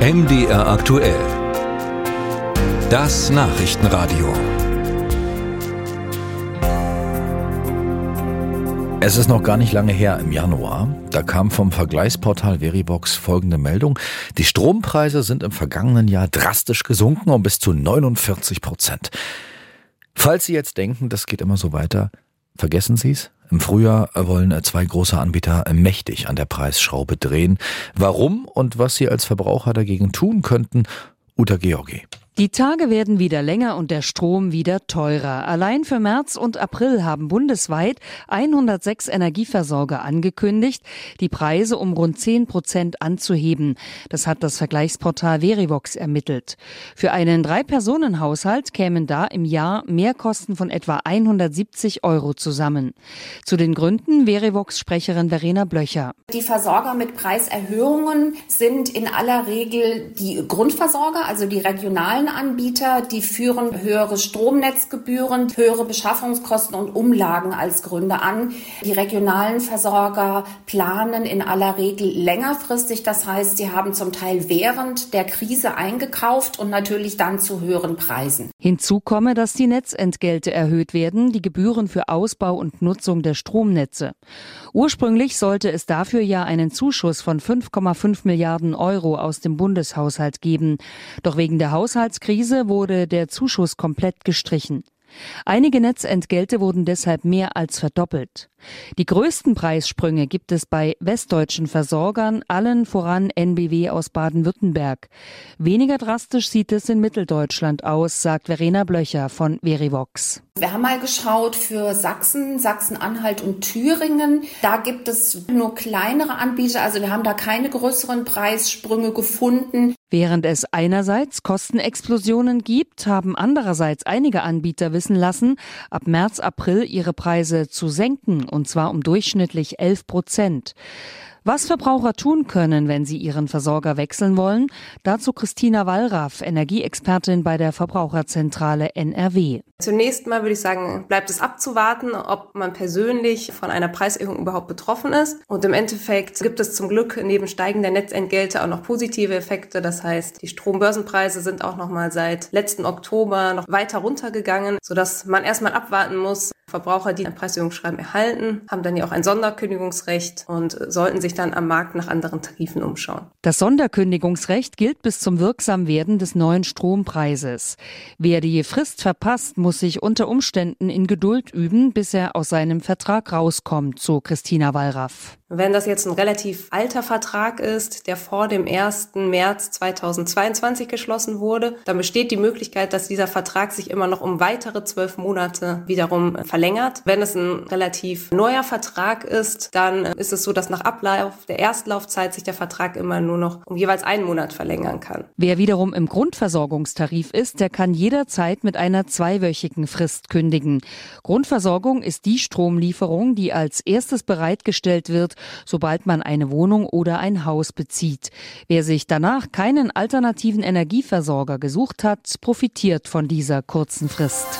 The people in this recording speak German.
MDR aktuell. Das Nachrichtenradio. Es ist noch gar nicht lange her im Januar. Da kam vom Vergleichsportal Veribox folgende Meldung. Die Strompreise sind im vergangenen Jahr drastisch gesunken um bis zu 49 Prozent. Falls Sie jetzt denken, das geht immer so weiter, vergessen Sie es. Im Frühjahr wollen zwei große Anbieter mächtig an der Preisschraube drehen. Warum und was Sie als Verbraucher dagegen tun könnten, Uta Georgi. Die Tage werden wieder länger und der Strom wieder teurer. Allein für März und April haben bundesweit 106 Energieversorger angekündigt, die Preise um rund 10 Prozent anzuheben. Das hat das Vergleichsportal Verivox ermittelt. Für einen Drei-Personen-Haushalt kämen da im Jahr Mehrkosten von etwa 170 Euro zusammen. Zu den Gründen Verivox-Sprecherin Verena Blöcher. Die Versorger mit Preiserhöhungen sind in aller Regel die Grundversorger, also die regionalen Anbieter, die führen höhere Stromnetzgebühren, höhere Beschaffungskosten und Umlagen als Gründe an. Die regionalen Versorger planen in aller Regel längerfristig. Das heißt, sie haben zum Teil während der Krise eingekauft und natürlich dann zu höheren Preisen. Hinzu komme, dass die Netzentgelte erhöht werden, die Gebühren für Ausbau und Nutzung der Stromnetze. Ursprünglich sollte es dafür ja einen Zuschuss von 5,5 Milliarden Euro aus dem Bundeshaushalt geben. Doch wegen der Haushalts Wirtschaftskrise wurde der Zuschuss komplett gestrichen. Einige Netzentgelte wurden deshalb mehr als verdoppelt. Die größten Preissprünge gibt es bei westdeutschen Versorgern, allen voran NBW aus Baden-Württemberg. Weniger drastisch sieht es in Mitteldeutschland aus, sagt Verena Blöcher von Verivox. Wir haben mal geschaut für Sachsen, Sachsen-Anhalt und Thüringen. Da gibt es nur kleinere Anbieter, also wir haben da keine größeren Preissprünge gefunden. Während es einerseits Kostenexplosionen gibt, haben andererseits einige Anbieter wissen lassen, ab März, April ihre Preise zu senken, und zwar um durchschnittlich 11 Prozent. Was Verbraucher tun können, wenn sie ihren Versorger wechseln wollen, dazu Christina Wallraff, Energieexpertin bei der Verbraucherzentrale NRW. Zunächst mal würde ich sagen, bleibt es abzuwarten, ob man persönlich von einer Preiserhöhung überhaupt betroffen ist. Und im Endeffekt gibt es zum Glück neben steigender Netzentgelte auch noch positive Effekte. Das heißt, die Strombörsenpreise sind auch noch mal seit letzten Oktober noch weiter runtergegangen, sodass man erstmal abwarten muss, Verbraucher, die ein Preiserhöhungsschreiben erhalten, haben dann ja auch ein Sonderkündigungsrecht und sollten sich dann am Markt nach anderen Tarifen umschauen. Das Sonderkündigungsrecht gilt bis zum Wirksamwerden des neuen Strompreises. Wer die Frist verpasst, muss sich unter Umständen in Geduld üben, bis er aus seinem Vertrag rauskommt, so Christina Wallraff. Wenn das jetzt ein relativ alter Vertrag ist, der vor dem 1. März 2022 geschlossen wurde, dann besteht die Möglichkeit, dass dieser Vertrag sich immer noch um weitere zwölf Monate wiederum verlängert. Wenn es ein relativ neuer Vertrag ist, dann ist es so, dass nach Ablauf der Erstlaufzeit sich der Vertrag immer nur noch um jeweils einen Monat verlängern kann. Wer wiederum im Grundversorgungstarif ist, der kann jederzeit mit einer zweiwöchigen Frist kündigen. Grundversorgung ist die Stromlieferung, die als erstes bereitgestellt wird, sobald man eine Wohnung oder ein Haus bezieht. Wer sich danach keinen alternativen Energieversorger gesucht hat, profitiert von dieser kurzen Frist.